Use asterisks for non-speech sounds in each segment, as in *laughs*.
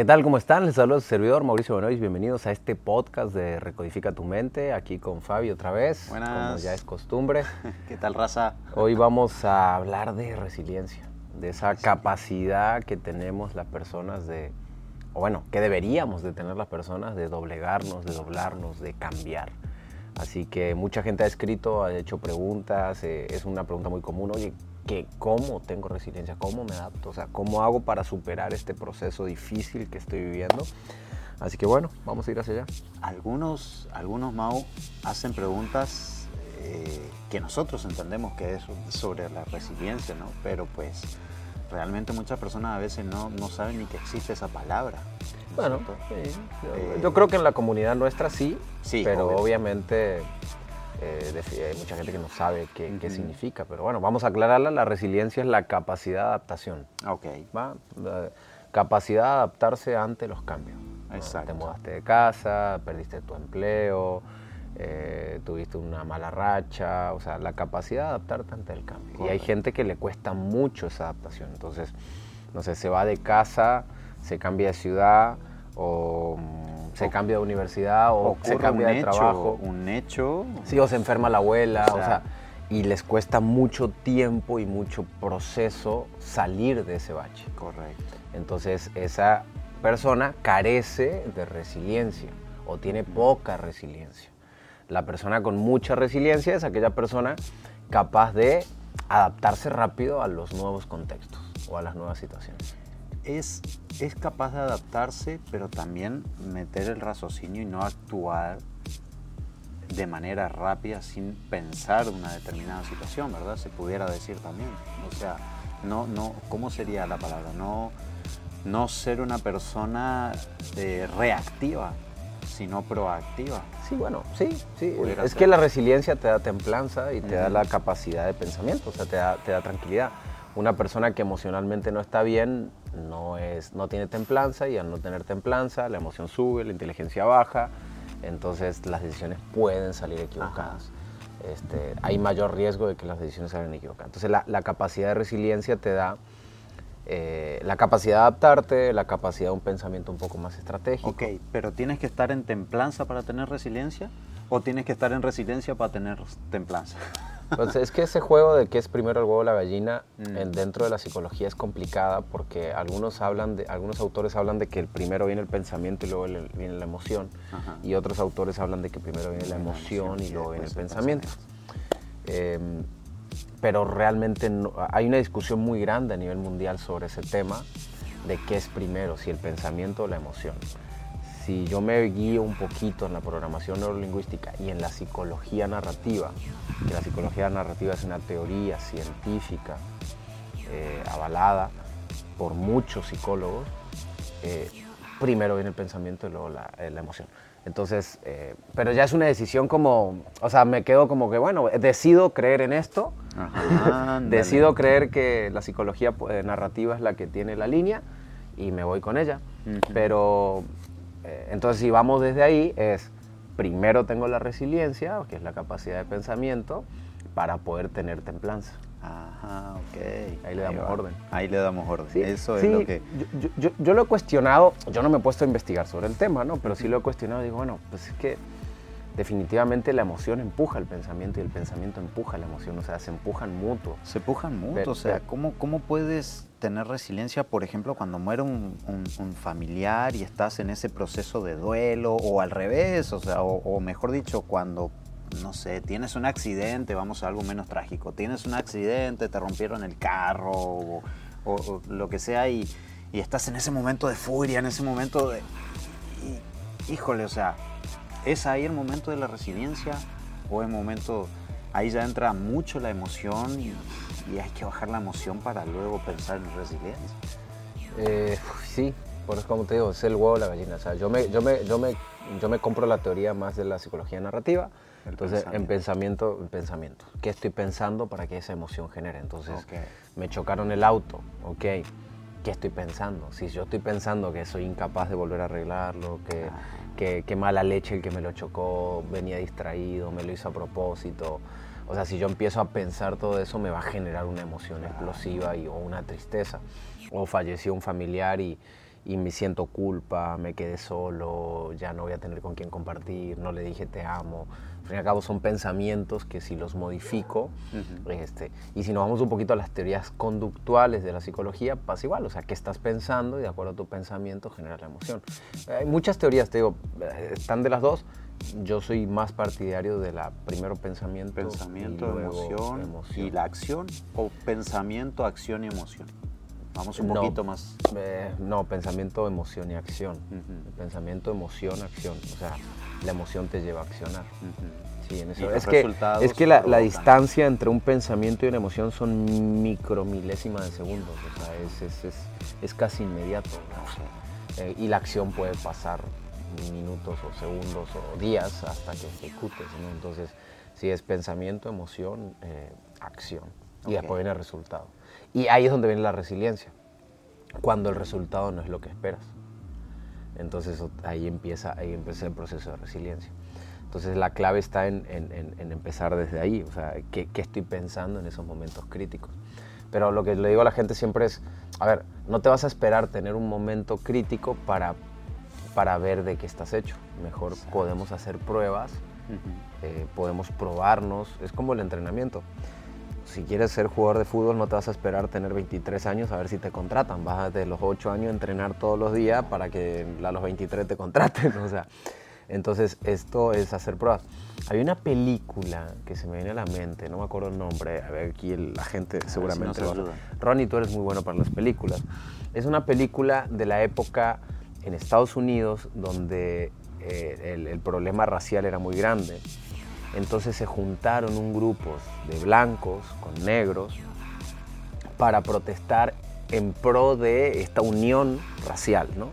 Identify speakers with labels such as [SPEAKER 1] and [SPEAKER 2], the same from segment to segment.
[SPEAKER 1] ¿Qué tal? ¿Cómo están? Les saluda su servidor Mauricio Benois. Bienvenidos a este podcast de Recodifica tu mente. Aquí con Fabi otra vez.
[SPEAKER 2] Buenas.
[SPEAKER 1] Como ya es costumbre. *laughs*
[SPEAKER 2] ¿Qué tal, raza?
[SPEAKER 1] Hoy vamos a hablar de resiliencia, de esa capacidad que tenemos las personas de, o bueno, que deberíamos de tener las personas de doblegarnos, de doblarnos, de cambiar. Así que mucha gente ha escrito, ha hecho preguntas, eh, es una pregunta muy común, oye, ¿qué, ¿cómo tengo resiliencia? ¿Cómo me adapto? O sea, ¿cómo hago para superar este proceso difícil que estoy viviendo? Así que bueno, vamos a ir hacia allá.
[SPEAKER 2] Algunos, algunos Mau, hacen preguntas eh, que nosotros entendemos que es sobre la resiliencia, ¿no? Pero pues realmente muchas personas a veces no, no saben ni que existe esa palabra. ¿no
[SPEAKER 1] Bueno, sí, yo,
[SPEAKER 2] Eh,
[SPEAKER 1] yo creo que en la comunidad nuestra sí,
[SPEAKER 2] Sí,
[SPEAKER 1] pero
[SPEAKER 2] obvio.
[SPEAKER 1] obviamente eh, hay mucha gente que no sabe qué, qué
[SPEAKER 2] Ujú.
[SPEAKER 1] significa. Pero bueno, vamos a aclararla. La resiliencia es la capacidad de adaptación.
[SPEAKER 2] Ok,
[SPEAKER 1] ¿va? La capacidad de adaptarse ante los cambios. ¿no?
[SPEAKER 2] Exacto.
[SPEAKER 1] Te mudaste de casa, perdiste tu empleo, eh, tuviste una mala racha, o sea, la capacidad de adaptarte ante el cambio. Y hay
[SPEAKER 2] Correcto.
[SPEAKER 1] gente que le cuesta mucho esa adaptación. Entonces, no sé, se va de casa, se cambia de ciudad o mm, se
[SPEAKER 2] O-
[SPEAKER 1] cambia de universidad o se cambia de
[SPEAKER 2] hecho,
[SPEAKER 1] trabajo.
[SPEAKER 2] un hecho.
[SPEAKER 1] Sí, o se enferma la abuela,
[SPEAKER 2] O
[SPEAKER 1] o
[SPEAKER 2] sea-
[SPEAKER 1] sea, y les cuesta mucho tiempo y mucho proceso salir de ese bache.
[SPEAKER 2] Correcto.
[SPEAKER 1] Entonces esa persona carece de resiliencia o tiene poca resiliencia. La persona con mucha resiliencia es aquella persona capaz de adaptarse rápido a los nuevos contextos o a las nuevas situaciones.
[SPEAKER 2] Es, es capaz de adaptarse, pero también meter el raciocinio y no actuar de manera rápida sin pensar una determinada situación, ¿verdad? Se pudiera decir también. O sea, no, no, ¿cómo sería la palabra? No, no ser una persona eh, reactiva, sino proactiva.
[SPEAKER 1] Sí, bueno, sí, sí.
[SPEAKER 2] Pudiera
[SPEAKER 1] Es
[SPEAKER 2] ser.
[SPEAKER 1] que la resiliencia te da templanza y te da la capacidad de pensamiento, o sea, te da, te da tranquilidad. Una persona que emocionalmente no está bien no, es, no tiene templanza y al no tener templanza la emoción sube, la inteligencia baja, entonces las decisiones pueden salir equivocadas. Este, hay mayor riesgo de que las decisiones salgan equivocadas. Entonces la, la capacidad de resiliencia te da eh, la capacidad de adaptarte, la capacidad de un pensamiento un poco más estratégico.
[SPEAKER 2] Ok, pero ¿tienes que estar en templanza para tener resiliencia? ¿O tienes que estar en resiliencia para tener templanza?
[SPEAKER 1] Pues es que ese juego de qué es primero el huevo o la gallina
[SPEAKER 2] Mm.
[SPEAKER 1] en- dentro de la psicología es complicada porque algunos hablan de, algunos autores hablan de que el primero viene el pensamiento y luego el- viene la emoción
[SPEAKER 2] Ajá.
[SPEAKER 1] y otros autores hablan de que primero viene la emoción y luego viene el
[SPEAKER 2] después el
[SPEAKER 1] pensamiento. Em, pero realmente no- hay una discusión muy grande a nivel mundial sobre ese tema de qué es primero, si el pensamiento o la emoción. Si yo me guío un poquito en la programación neurolingüística y en la psicología narrativa, que la psicología narrativa es una teoría científica eh, avalada por muchos psicólogos, eh, primero viene el pensamiento y luego la, eh, la emoción. Entonces, eh, pero ya es una decisión como, o sea, me quedo como que, bueno, decido creer en esto,
[SPEAKER 2] Ajá, *laughs*
[SPEAKER 1] decido creer que la psicología eh, narrativa es la que tiene la línea y me voy con ella.
[SPEAKER 2] Ujú.
[SPEAKER 1] Pero, eh, entonces, si vamos desde ahí, es primero tengo la resiliencia, que es la capacidad de pensamiento, para poder tener templanza.
[SPEAKER 2] Ajá, ok.
[SPEAKER 1] Ahí le damos orden.
[SPEAKER 2] Ahí le damos orden.
[SPEAKER 1] Sí,
[SPEAKER 2] Eso es
[SPEAKER 1] sí,
[SPEAKER 2] lo que...
[SPEAKER 1] Yo- yo lo he cuestionado, yo no me he puesto a investigar sobre el tema, ¿no? Pero sí lo he cuestionado, digo, bueno, pues es que definitivamente la emoción empuja el pensamiento y el pensamiento empuja la emoción, o sea, se empujan mutuo.
[SPEAKER 2] Se pujan mucho,
[SPEAKER 1] Pero-
[SPEAKER 2] o sea,
[SPEAKER 1] pero-
[SPEAKER 2] ¿cómo, ¿cómo puedes tener resiliencia, por ejemplo, cuando muere un, un- un familiar y estás en ese proceso de duelo, o al revés, o sea, o, o mejor dicho, cuando, no sé, tienes un accidente, vamos a algo menos trágico, tienes un accidente, te rompieron el carro, o, o- o lo que sea, y, y estás en ese momento de furia, en ese momento de... y- híjole, o sea, ¿es ahí el momento de la resiliencia? ¿O el momento, ahí ya entra mucho la emoción y, y hay que bajar la emoción para luego pensar en resiliencia?
[SPEAKER 1] Eh, sí, por eso como te digo, es el huevo o la gallina. O sea, yo me, yo me, yo me, yo me compro la teoría más de la psicología narrativa.
[SPEAKER 2] El
[SPEAKER 1] Entonces, en pensamiento, en pensamiento. ¿Qué estoy pensando para que esa emoción genere? Entonces,
[SPEAKER 2] Ok.
[SPEAKER 1] me chocaron el auto, ¿ok? ¿Qué estoy pensando? Si yo estoy pensando que soy incapaz de volver a arreglarlo, que,
[SPEAKER 2] Ah.
[SPEAKER 1] que, que mala leche el que me lo chocó, venía distraído, me lo hizo a propósito. O sea, si yo empiezo a pensar todo eso, me va a generar una emoción explosiva y, o una tristeza. O falleció un familiar y, y me siento culpa, me quedé solo, ya no voy a tener con quién compartir, no le dije te amo. Fin y al cabo son pensamientos que si los modifico, este, y si nos vamos un poquito a las teorías conductuales de la psicología, pasa igual, o sea, qué estás pensando y de acuerdo a tu pensamiento genera la emoción. Hay muchas teorías, te digo, eh, están de las dos, yo soy más partidario de la primero pensamiento,
[SPEAKER 2] pensamiento, emoción, y la acción o pensamiento, acción y emoción. Vamos un poquito más.
[SPEAKER 1] Eh, no, pensamiento, emoción y acción. Pensamiento, emoción, acción. O sea, la emoción te lleva a accionar. Sí, en eso. Es que, es que la, distancia entre un pensamiento y una emoción son micromilésimas de segundos. O sea, es, es, es, casi inmediato. Eh, y la acción puede pasar minutos o segundos o días hasta que ejecutes. Entonces, si es pensamiento, emoción, eh, acción. Y después viene el resultado. Y ahí es donde viene la resiliencia, cuando el resultado no es lo que esperas. Entonces ahí empieza, ahí empieza el proceso de resiliencia. Entonces la clave está en, empezar desde ahí, o sea, ¿qué, ¿qué, estoy pensando en esos momentos críticos? Pero lo que le digo a la gente siempre es, a ver, no te vas a esperar tener un momento crítico para para ver de qué estás hecho. Mejor podemos hacer pruebas, eh, podemos probarnos, es como el entrenamiento. Si quieres ser jugador de fútbol no te vas a esperar tener 23 años a ver si te contratan, vas de los 8 años a entrenar todos los días para que a los 23 te contraten, *laughs* o sea, entonces esto es hacer pruebas. Hay una película que se me viene a la mente, no me acuerdo el nombre, a ver aquí la gente seguramente lo Ronnie, tú eres muy bueno para las películas. Es una película de la época en Estados Unidos, donde eh, el, problema racial era muy grande. Entonces se juntaron un grupo de blancos con negros para protestar en pro de esta unión racial, ¿no?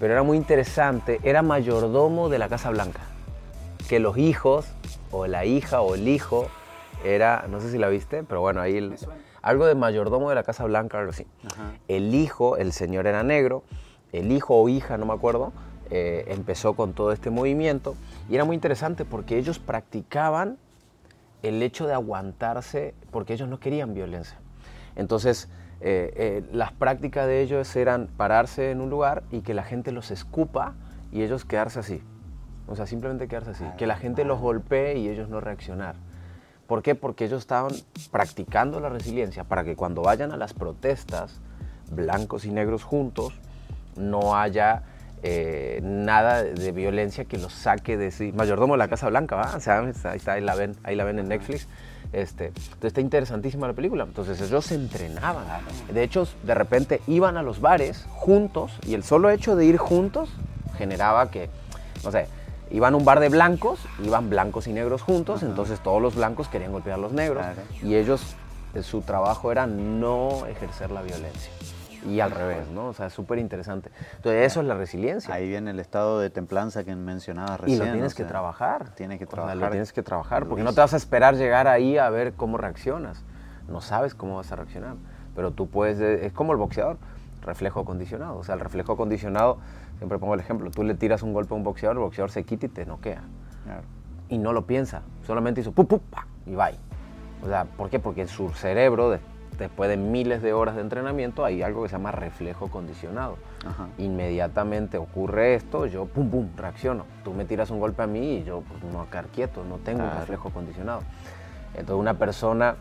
[SPEAKER 1] Pero era muy interesante, era mayordomo de la Casa Blanca, que los hijos, o la hija, o el hijo, era, no sé si la viste, pero bueno, ahí algo de mayordomo de la Casa Blanca, algo así. El hijo, el señor era negro, el hijo o hija, no me acuerdo, eh, empezó con todo este movimiento y era muy interesante porque ellos practicaban el hecho de aguantarse porque ellos no querían violencia. Entonces, eh, eh, las prácticas de ellos eran pararse en un lugar y que la gente los escupa y ellos quedarse así. O sea, simplemente quedarse así. Que la gente los golpee y ellos no reaccionar. ¿Por qué? Porque ellos estaban practicando la resiliencia para que cuando vayan a las protestas, blancos y negros juntos, no haya eh, nada de violencia que los saque de sí. Mayordomo de la Casa Blanca, ¿va? O sea, ahí, está, ahí, la ven, ahí la ven en Netflix. Este, entonces está interesantísima la película. Entonces ellos se entrenaban. De hecho, de repente iban a los bares juntos y el solo hecho de ir juntos generaba que, no sé, iban a un bar de blancos, iban blancos y negros juntos, entonces todos los blancos querían golpear a los negros y ellos, eh, su trabajo era no ejercer la violencia y al revés, ¿no? O sea, es súper interesante. Entonces, eso es la resiliencia.
[SPEAKER 2] Ahí viene el estado de templanza que mencionabas recién.
[SPEAKER 1] Y lo tienes que trabajar.
[SPEAKER 2] Tienes que trabajar.
[SPEAKER 1] lo tienes que trabajar, porque no te vas a esperar llegar ahí a ver cómo reaccionas. No sabes cómo vas a reaccionar. Pero tú puedes, eh, es como el boxeador, reflejo condicionado. O sea, el reflejo condicionado, siempre pongo el ejemplo, tú le tiras un golpe a un boxeador, el boxeador se quita y te noquea. Claro. Y no lo piensa, solamente hizo ¡pum, pum, pa, y va. O sea, ¿por qué? Porque su cerebro, después de miles de horas de entrenamiento, hay algo que se llama reflejo condicionado. Inmediatamente ocurre esto, yo pum, pum, reacciono. Tú me tiras un golpe a mí y yo pues, no quedar quieto, no tengo un reflejo condicionado. Entonces una persona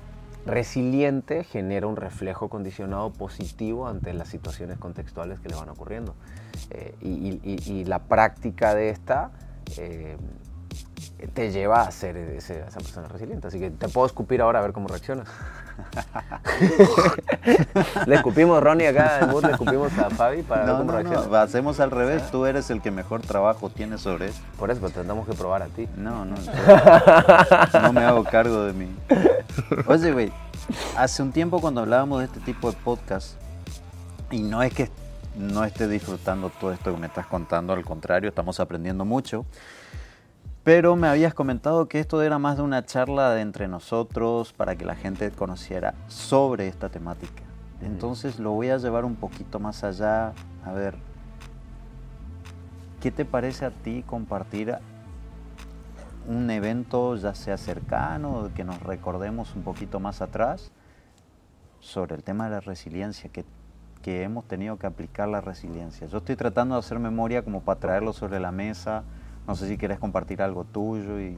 [SPEAKER 1] resiliente genera un reflejo condicionado positivo ante las situaciones contextuales que le van ocurriendo. Eh, y, la práctica de esta eh, te lleva a ser esa persona resiliente. Así que te puedo escupir ahora a ver cómo reaccionas. *laughs* le escupimos Ronnie acá en le escupimos a Fabi para ver cómo reacciona.
[SPEAKER 2] No, hacemos al revés, tú eres el que mejor trabajo tiene sobre eso.
[SPEAKER 1] Por eso, pero tendremos que probar a ti.
[SPEAKER 2] No, no, no me hago cargo de mí. Oye, güey, hace un tiempo cuando hablábamos de este tipo de podcast, y no es que no esté disfrutando todo esto que me estás contando, al contrario, estamos aprendiendo mucho. Pero me habías comentado que esto era más de una charla de entre nosotros para que la gente conociera sobre esta temática. Entonces lo voy a llevar un poquito más allá. A ver, ¿qué te parece a ti compartir un evento ya sea cercano, que nos recordemos un poquito más atrás, sobre el tema de la resiliencia? ¿Qué, que hemos tenido que aplicar la resiliencia. Yo estoy tratando de hacer memoria como para traerlo sobre la mesa. No sé si quieres compartir algo tuyo y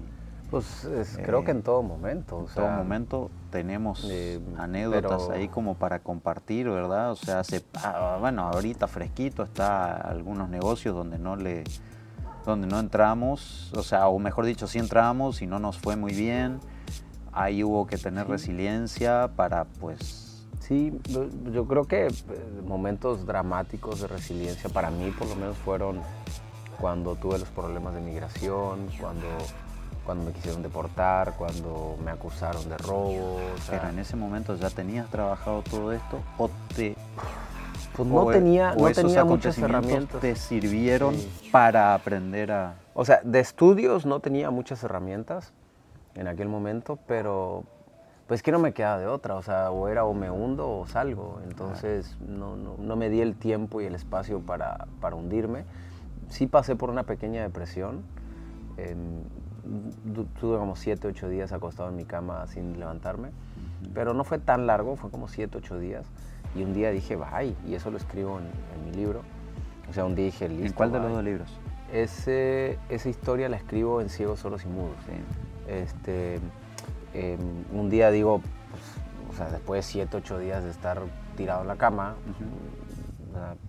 [SPEAKER 1] pues creo que en todo momento.
[SPEAKER 2] En todo momento tenemos eh, anécdotas ahí como para compartir, ¿verdad? O sea, hace, ah, bueno, ahorita fresquito está algunos negocios donde no le donde no entramos, o sea, o mejor dicho, sí entramos y no nos fue muy bien. Ahí hubo que tener resiliencia para pues
[SPEAKER 1] Sí, yo creo que eh, momentos dramáticos de resiliencia para mí por lo menos fueron cuando tuve los problemas de migración, cuando cuando me quisieron deportar, cuando me acusaron de robo.
[SPEAKER 2] Pero en ese momento ya tenías trabajado todo esto o te
[SPEAKER 1] pues no tenía, no tenía muchas herramientas.
[SPEAKER 2] ¿Te sirvieron para aprender a...?
[SPEAKER 1] O sea, de estudios no tenía muchas herramientas en aquel momento, pero pues que no me quedaba de otra, o sea, o era o me hundo o salgo, entonces no, no, no me di el tiempo y el espacio para, para hundirme. Sí pasé por una pequeña depresión, tuve como 7, 8 días acostado en mi cama sin levantarme, pero no fue tan largo, fue como 7, 8 días. Y un día dije, bye, y eso lo escribo en, mi libro. O sea, un día dije, listo.
[SPEAKER 2] ¿En cuál de los dos libros?
[SPEAKER 1] Ese, esa historia la escribo en Ciegos, Solos y Mudos. Este, em, un día digo, pues, o sea, después de 7, 8 días de estar tirado en la cama,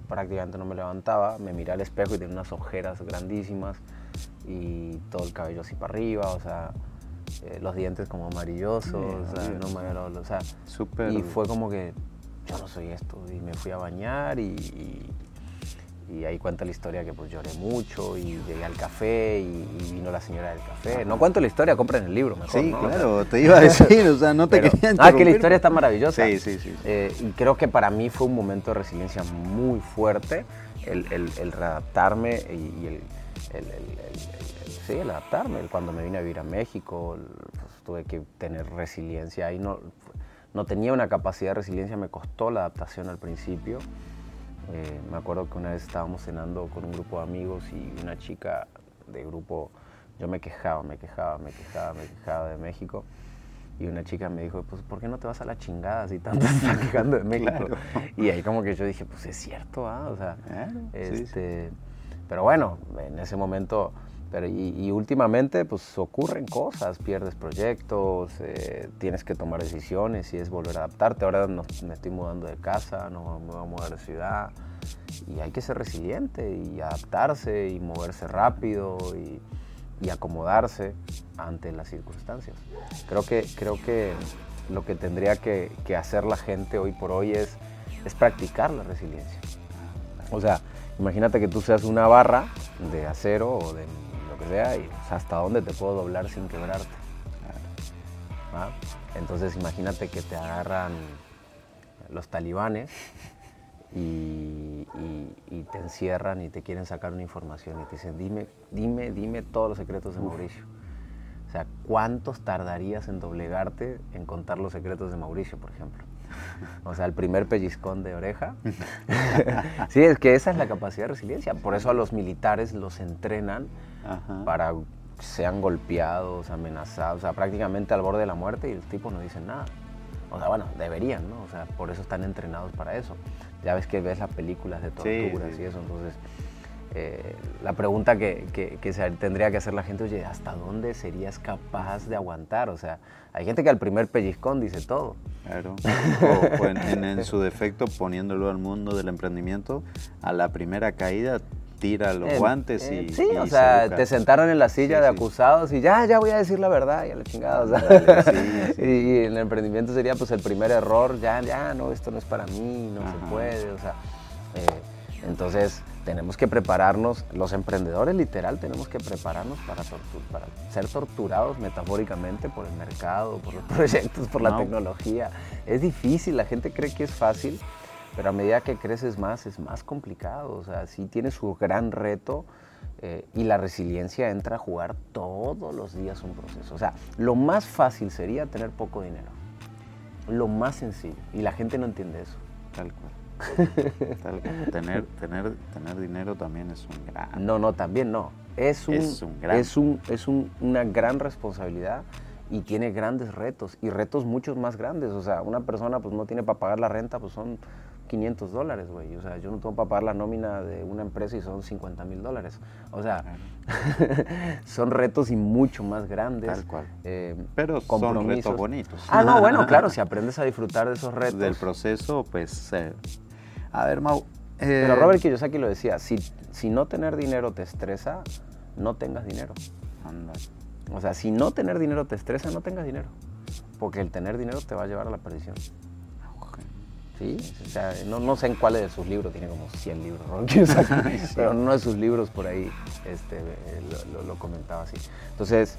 [SPEAKER 1] prácticamente no me levantaba, me miré al espejo y tenía unas ojeras grandísimas y todo el cabello así para arriba, o sea, eh, los dientes como amarillosos, o sea, no me, o sea, y fue como que yo no soy esto, y me fui a bañar y, y, ahí cuenta la historia que pues lloré mucho y llegué al café y, vino la señora del café. No cuento la historia, compren el libro mejor.
[SPEAKER 2] Sí, claro, te iba a decir, o sea, no te *laughs* quería
[SPEAKER 1] Ah, que la historia está maravillosa.
[SPEAKER 2] Sí, sí, sí.
[SPEAKER 1] Eh, y creo que para mí fue un momento de resiliencia muy fuerte el, el, el readaptarme y el el, sí, el adaptarme. Cuando me vine a vivir a México, pues, tuve que tener resiliencia. Ahí no, no tenía una capacidad de resiliencia, me costó la adaptación al principio. Eh, me acuerdo que una vez estábamos cenando con un grupo de amigos y una chica de grupo, yo me quejaba, me quejaba, me quejaba, me quejaba de México. Y una chica me dijo, pues, ¿por qué no te vas a la chingada si tanto estás quejando de México? *laughs* Y ahí como que yo dije, pues es cierto, ¿ah? O sea, este, pero bueno, en ese momento, pero y, últimamente pues ocurren cosas, pierdes proyectos, eh, tienes que tomar decisiones y es volver a adaptarte. Ahora me estoy mudando de casa, no me voy a mudar de ciudad y hay que ser resiliente y adaptarse y moverse rápido y, acomodarse ante las circunstancias. Creo que, creo que lo que tendría que, hacer la gente hoy por hoy es, es practicar la resiliencia. O sea, Imagínate que tú seas una barra de acero o de que sea y hasta dónde te puedo doblar sin quebrarte. ¿Ah? Entonces imagínate que te agarran los talibanes y, te encierran y te quieren sacar una información y te dicen, dime, dime, dime todos los secretos de Mauricio. O sea, ¿cuántos tardarías en doblegarte en contar los secretos de Mauricio, por ejemplo? O sea, el primer pellizcón de oreja. *laughs* *laughs* sí, es que esa es la capacidad de resiliencia. Por eso a los militares los entrenan para que sean golpeados, amenazados, o sea, prácticamente al borde de la muerte y el tipo no dice nada. O sea, bueno, deberían, ¿no? O sea, por eso están entrenados para eso. Ya ves que ves las películas de torturas y eso, entonces eh, la pregunta que, que, se tendría que hacer la gente, oye, ¿hasta dónde serías capaz de aguantar? O sea, hay gente que al primer pellizcón dice todo.
[SPEAKER 2] Claro. O, en, su defecto, poniéndolo al mundo del emprendimiento, a la primera caída tira los guantes y.
[SPEAKER 1] Sí, o sea, te sentaron en la silla de acusados y ya, ya voy a decir la verdad y a la chingada. O sea, *laughs* y, en el emprendimiento sería pues el primer error, ya, ya, no, esto no es para mí, no se puede, o sea. Eh, entonces tenemos que prepararnos, los emprendedores literal tenemos que prepararnos para, para ser torturados metafóricamente por el mercado, por los *laughs* proyectos, por la tecnología. Es difícil, la gente cree que es fácil, pero a medida que creces más es más complicado. O sea, sí tiene su gran reto eh, y la resiliencia entra a jugar todos los días un proceso. O sea, lo más fácil sería tener poco dinero. Lo más sencillo. Y la gente no entiende eso.
[SPEAKER 2] Tal cual *laughs* tener, tener, tener dinero también es un gran...
[SPEAKER 1] No, no, también no. Es, un, es, un gran... es, un, es una gran responsabilidad y tiene grandes retos y retos muchos más grandes. O sea, una persona pues no tiene para pagar la renta, pues son 500 dólares, güey. O sea, yo no tengo para pagar la nómina de una empresa y son 50 mil dólares. O sea, *laughs* son retos y mucho más grandes.
[SPEAKER 2] Tal cual. Eh, Pero son retos bonitos.
[SPEAKER 1] Ah, no, bueno, claro, *laughs* si aprendes a disfrutar de esos retos.
[SPEAKER 2] Del proceso, pues... Eh, a ver, Mau...
[SPEAKER 1] Pero Robert Kiyosaki lo decía, si, si no tener dinero te estresa, no tengas dinero. Anda. O sea, si no tener dinero te estresa, no tengas dinero. Porque el tener dinero te va a llevar a la perdición. Sí, o sea, no, sé en cuáles de sus libros, tiene como 100 libros, *laughs* *laughs* pero en uno de sus libros por ahí este, lo, comentaba así. Entonces,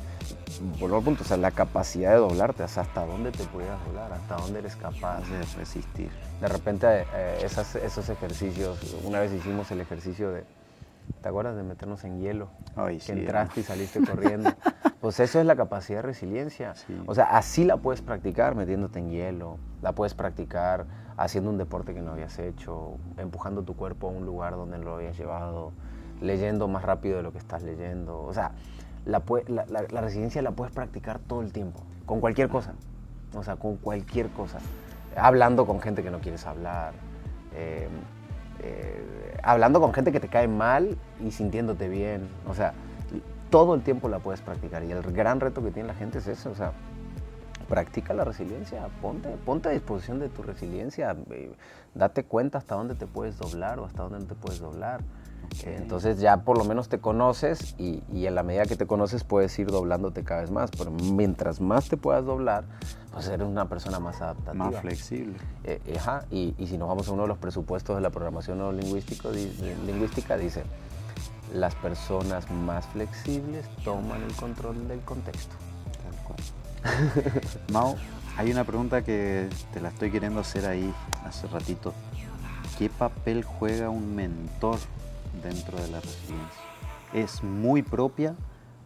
[SPEAKER 1] vuelvo al punto, o sea, la capacidad de doblarte, hasta dónde te pudieras doblar, hasta dónde eres capaz de resistir. De repente, eh, esos ejercicios, una vez hicimos el ejercicio de, ¿Te acuerdas de meternos en hielo? que entraste y saliste corriendo. *laughs* Pues eso es la capacidad de resiliencia. O sea, así la puedes practicar metiéndote en hielo, la puedes practicar haciendo un deporte que no habías hecho, empujando tu cuerpo a un lugar donde no lo habías llevado, leyendo más rápido de lo que estás leyendo. O sea, la, la, resiliencia la puedes practicar todo el tiempo, con cualquier cosa. O sea, con cualquier cosa. Hablando con gente que no quieres hablar. Eh, eh, hablando con gente que te cae mal y sintiéndote bien. O sea, todo el tiempo la puedes practicar. Y el gran reto que tiene la gente es eso. O sea, practica la resiliencia, ponte, ponte a disposición de tu resiliencia, eh, date cuenta hasta dónde te puedes doblar o hasta dónde no te puedes doblar. Entonces ya por lo menos te conoces y, en la medida que te conoces puedes ir doblándote cada vez más, pero mientras más te puedas doblar, pues eres una persona más adaptativa.
[SPEAKER 2] Más flexible.
[SPEAKER 1] Eh, ajá, y, y, si nos vamos a uno de los presupuestos de la programación neurolingüística, lingüística dice, las personas más flexibles toman el control del contexto. *laughs*
[SPEAKER 2] Mau, hay una pregunta que te la estoy queriendo hacer ahí hace ratito. ¿Qué papel juega un mentor dentro de la resiliencia? ¿Es muy propia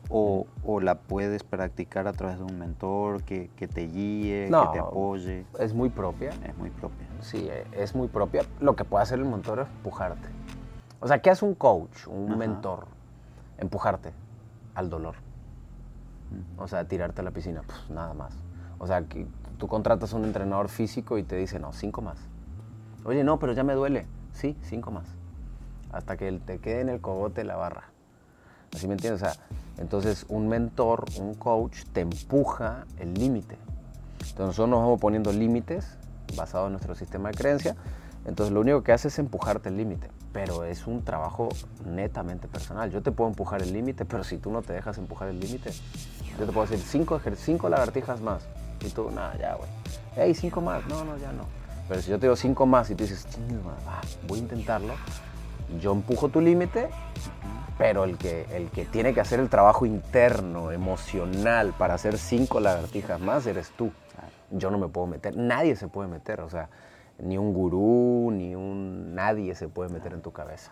[SPEAKER 2] o, la puedes practicar a través de un mentor que, te guíe, que te apoye?
[SPEAKER 1] Es muy propia.
[SPEAKER 2] Es muy propia.
[SPEAKER 1] Sí, es muy propia. Lo que puede hacer el mentor es empujarte. O sea, ¿qué hace un coach, un mentor? Empujarte al dolor. O sea, tirarte a la piscina, pues nada más. O sea, que tú contratas a un entrenador físico y te dice, no, cinco más. Oye, no, pero ya me duele. Sí, cinco más. Hasta que te quede en el cogote la barra. ¿Así me entiendes? Entonces un mentor, un coach, te empuja el límite. Entonces nosotros nos vamos poniendo límites basados en nuestro sistema de creencia. Entonces lo único que hace es empujarte el límite pero es un trabajo netamente personal. Yo te puedo empujar el límite, pero si tú no te dejas empujar el límite, yo te puedo decir cinco, cinco lagartijas más. Y tú, nada, ya, güey. Hey, cinco más. No, no, ya no. Pero si yo te digo cinco más y tú dices, voy a intentarlo, yo empujo tu límite, pero el que, el que tiene que hacer el trabajo interno, emocional, para hacer cinco lagartijas más, eres tú. Yo no me puedo meter, nadie se puede meter, o sea, ni un gurú, ni un nadie se puede meter en tu cabeza.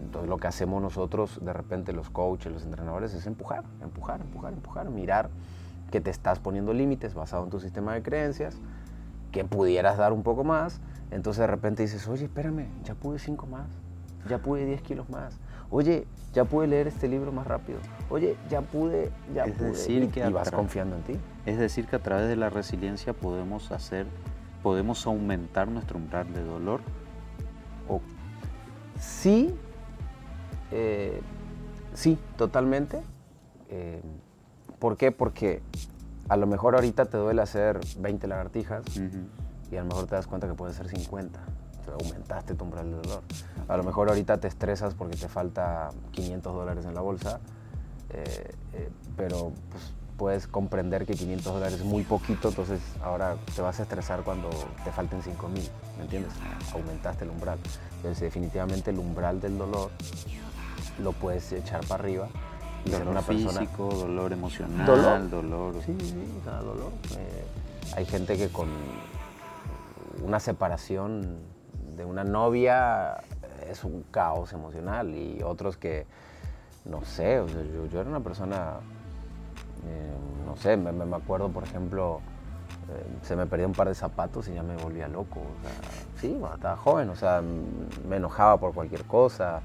[SPEAKER 1] Entonces lo que hacemos nosotros, de repente los coaches, los entrenadores, es empujar, empujar, empujar, empujar, mirar que te estás poniendo límites basado en tu sistema de creencias, que pudieras dar un poco más, entonces de repente dices, oye, espérame, ya pude cinco más, ya pude 10 kilos más, oye, ya pude leer este libro más rápido, oye, ya pude, ya
[SPEAKER 2] es
[SPEAKER 1] pude,
[SPEAKER 2] decir que
[SPEAKER 1] y vas confiando en ti.
[SPEAKER 2] Es decir, que a través de la resiliencia podemos hacer ¿Podemos aumentar nuestro umbral de dolor?
[SPEAKER 1] O, sí, eh, sí, totalmente. Eh, ¿Por qué? Porque a lo mejor ahorita te duele hacer 20 lagartijas y a lo mejor te das cuenta que puede ser 50. Aumentaste tu umbral de dolor. A lo mejor ahorita te estresas porque te falta 500 dólares en la bolsa, eh, pero pues, puedes comprender que 500 dólares es muy poquito, entonces ahora te vas a estresar cuando te falten 5 mil, ¿me entiendes? Aumentaste el umbral. Entonces definitivamente el umbral del dolor lo puedes echar para arriba.
[SPEAKER 2] Y dolor una físico, dolor emocional, dolor. dolor.
[SPEAKER 1] Sí, sí, dolor. Eh, hay gente que con una separación de una novia es un caos emocional y otros que, no sé, yo, yo era una persona eh, no sé, me, acuerdo, por ejemplo, eh, se me perdía un par de zapatos y ya me volvía loco. sí, estaba joven, o sea, me enojaba por cualquier cosa.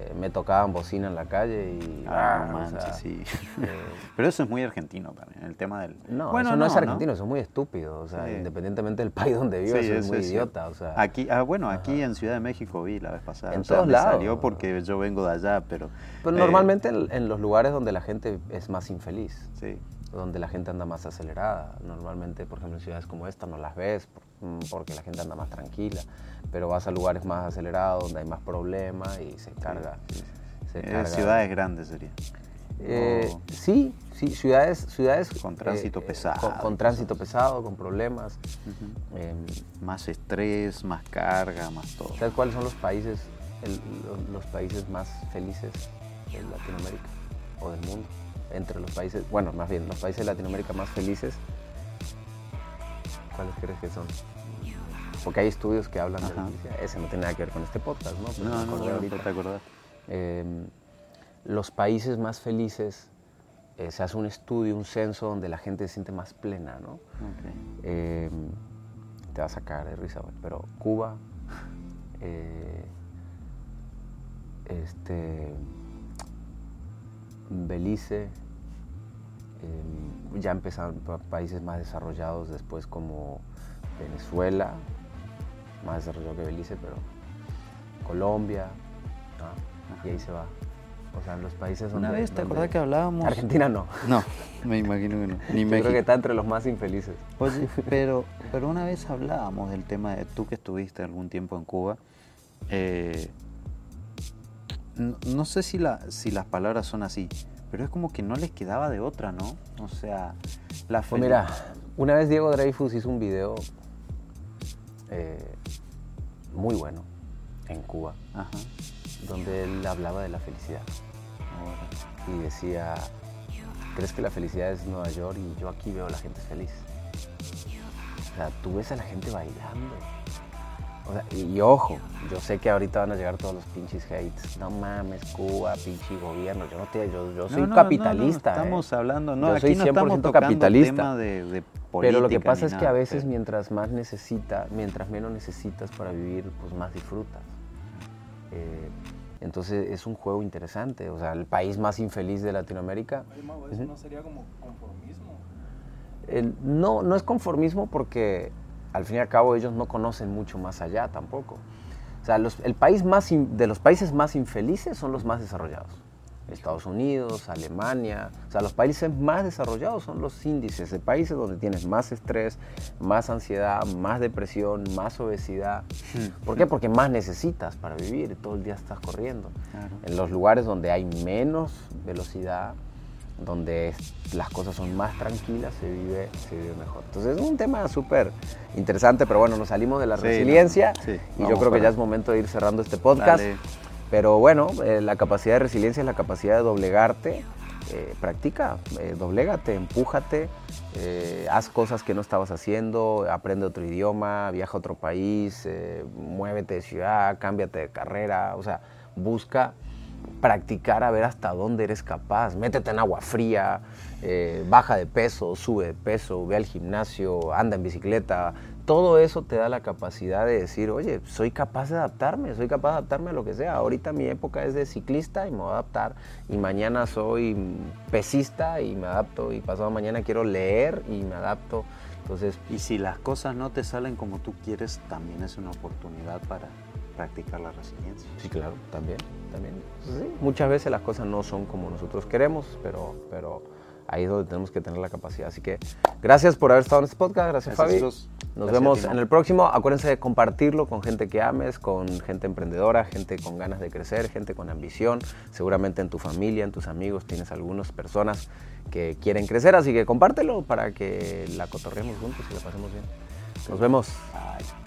[SPEAKER 1] Eh, me tocaban bocina en la calle y...
[SPEAKER 2] Ah, no
[SPEAKER 1] o
[SPEAKER 2] manches,
[SPEAKER 1] sea,
[SPEAKER 2] sí.
[SPEAKER 1] eh, *laughs* *laughs*
[SPEAKER 2] Pero eso es muy argentino también, el tema del...
[SPEAKER 1] no,
[SPEAKER 2] bueno,
[SPEAKER 1] eso no, es argentino, eso es muy estúpido. O sea,
[SPEAKER 2] Sí.
[SPEAKER 1] independientemente del país donde vivas,
[SPEAKER 2] Sí,
[SPEAKER 1] eso es muy
[SPEAKER 2] es
[SPEAKER 1] idiota. O sea,
[SPEAKER 2] Aquí, ah, bueno, aquí en Ciudad de México vi la vez pasada.
[SPEAKER 1] En
[SPEAKER 2] o sea,
[SPEAKER 1] todos lados.
[SPEAKER 2] salió porque yo vengo de allá, pero...
[SPEAKER 1] pero
[SPEAKER 2] eh,
[SPEAKER 1] normalmente en, en los lugares donde la gente es más infeliz.
[SPEAKER 2] Sí.
[SPEAKER 1] Donde la gente anda más acelerada. Normalmente, por ejemplo, en ciudades como esta no las ves mm, porque la gente anda más tranquila, pero vas a lugares más acelerados donde hay más problemas y se carga. se
[SPEAKER 2] Eh,
[SPEAKER 1] carga.
[SPEAKER 2] ciudades grandes sería.
[SPEAKER 1] Eh, Sí, sí, ciudades, ciudades
[SPEAKER 2] Con tránsito
[SPEAKER 1] eh,
[SPEAKER 2] pesado
[SPEAKER 1] con, tránsito pesado, con problemas. Em,
[SPEAKER 2] Más estrés, más carga, más todo.
[SPEAKER 1] ¿Sabes cuáles son los países, el- los, los países más felices de Latinoamérica o del mundo? Entre los países, bueno, más bien, los países de Latinoamérica más felices, ¿cuáles crees que son? Porque hay estudios que hablan de la felicidad. Ese no tiene nada que ver con este podcast, ¿no? Pero
[SPEAKER 2] No, no, no, no te acordás.
[SPEAKER 1] Eh, los países más felices, eh, se hace un estudio, un censo donde la gente se siente más plena, ¿no?
[SPEAKER 2] Ok.
[SPEAKER 1] Eh, te vas a sacar de risa, pero Cuba, eh, este, Belice, eh, ya empezaron pa- países más desarrollados después como Venezuela, más desarrollado que Belice, pero Colombia, ¿no? y ahí se va. O sea, en los países donde...
[SPEAKER 2] Una vez, ¿te acordás que hablábamos?
[SPEAKER 1] Argentina no.
[SPEAKER 2] No, me imagino que no. *laughs* Ni
[SPEAKER 1] Yo creo que está entre los más infelices.
[SPEAKER 2] Oye, pero, pero una vez hablábamos del tema de tú que estuviste algún tiempo en Cuba. eh, no, no sé si, la, si las palabras son así, pero es como que no les quedaba de otra, ¿no? O sea, la
[SPEAKER 1] Pues
[SPEAKER 2] fel-
[SPEAKER 1] mira, una vez Diego Dreyfus hizo un video eh, muy bueno en Cuba,
[SPEAKER 2] Ajá.
[SPEAKER 1] donde él hablaba de la felicidad y decía, ¿crees que la felicidad es Nueva York y yo aquí veo a la gente feliz? O sea, tú ves a la gente bailando. O sea, y, y ojo, yo sé que ahorita van a llegar todos los pinches hates. No mames, Cuba, pinche gobierno. Yo no te, yo, yo soy
[SPEAKER 2] No, no, no,
[SPEAKER 1] capitalista.
[SPEAKER 2] no, no, estamos
[SPEAKER 1] ¿eh?
[SPEAKER 2] hablando, no,
[SPEAKER 1] Yo
[SPEAKER 2] aquí
[SPEAKER 1] soy
[SPEAKER 2] no estamos
[SPEAKER 1] 100% capitalista.
[SPEAKER 2] tema de, de
[SPEAKER 1] Pero lo que pasa es que a veces
[SPEAKER 2] pero-
[SPEAKER 1] mientras más necesita, mientras menos necesitas para vivir, pues más disfrutas. Eh, entonces es un juego interesante. O sea, el país más infeliz de Latinoamérica.
[SPEAKER 3] Eso no sería como conformismo.
[SPEAKER 1] el- no, no es conformismo porque al fin y al cabo ellos no conocen mucho más allá tampoco. O sea, los- el país más in- de los países más infelices son los más desarrollados. Estados Unidos, Alemania, o sea, los países más desarrollados son los índices de países donde tienes más estrés, más ansiedad, más depresión, más obesidad. ¿Por qué? Porque más necesitas para vivir, todo el día estás corriendo.
[SPEAKER 2] Claro.
[SPEAKER 1] En los lugares donde hay menos velocidad, donde las cosas son más tranquilas, se vive, se vive mejor. Entonces es un tema súper interesante, pero bueno, nos salimos de la
[SPEAKER 2] Sí,
[SPEAKER 1] resiliencia
[SPEAKER 2] no, sí,
[SPEAKER 1] y yo creo que ya es momento de ir cerrando este podcast.
[SPEAKER 2] Dale.
[SPEAKER 1] Pero bueno, eh, la capacidad de resiliencia es la capacidad de doblegarte. eh, practica, eh, doblégate, empújate, eh, haz cosas que no estabas haciendo, aprende otro idioma, viaja a otro país, eh, muévete de ciudad, cámbiate de carrera, o sea, busca practicar a ver hasta dónde eres capaz, métete en agua fría, eh, baja de peso, sube de peso, ve al gimnasio, anda en bicicleta, todo eso te da la capacidad de decir, oye, soy capaz de adaptarme, soy capaz de adaptarme a lo que sea. Ahorita mi época es de ciclista y me voy a adaptar. Y mañana soy pesista y me adapto. Y pasado mañana quiero leer y me adapto. Entonces,
[SPEAKER 2] Y si las cosas no te salen como tú quieres, también es una oportunidad para practicar la resiliencia.
[SPEAKER 1] sí, claro, también, también. Sí, muchas veces las cosas no son como nosotros queremos, pero, pero ahí es donde tenemos que tener la capacidad. Así que gracias por haber estado en este podcast. Gracias,
[SPEAKER 2] Gracias,
[SPEAKER 1] Fabi. Nos
[SPEAKER 2] Gracias,
[SPEAKER 1] vemos en el próximo. Acuérdense de compartirlo con gente que ames, con gente emprendedora, gente con ganas de crecer, gente con ambición. Seguramente en tu familia, en tus amigos, tienes algunas personas que quieren crecer, así que compártelo para que la cotorremos juntos y la pasemos bien. Nos vemos.
[SPEAKER 2] Bye.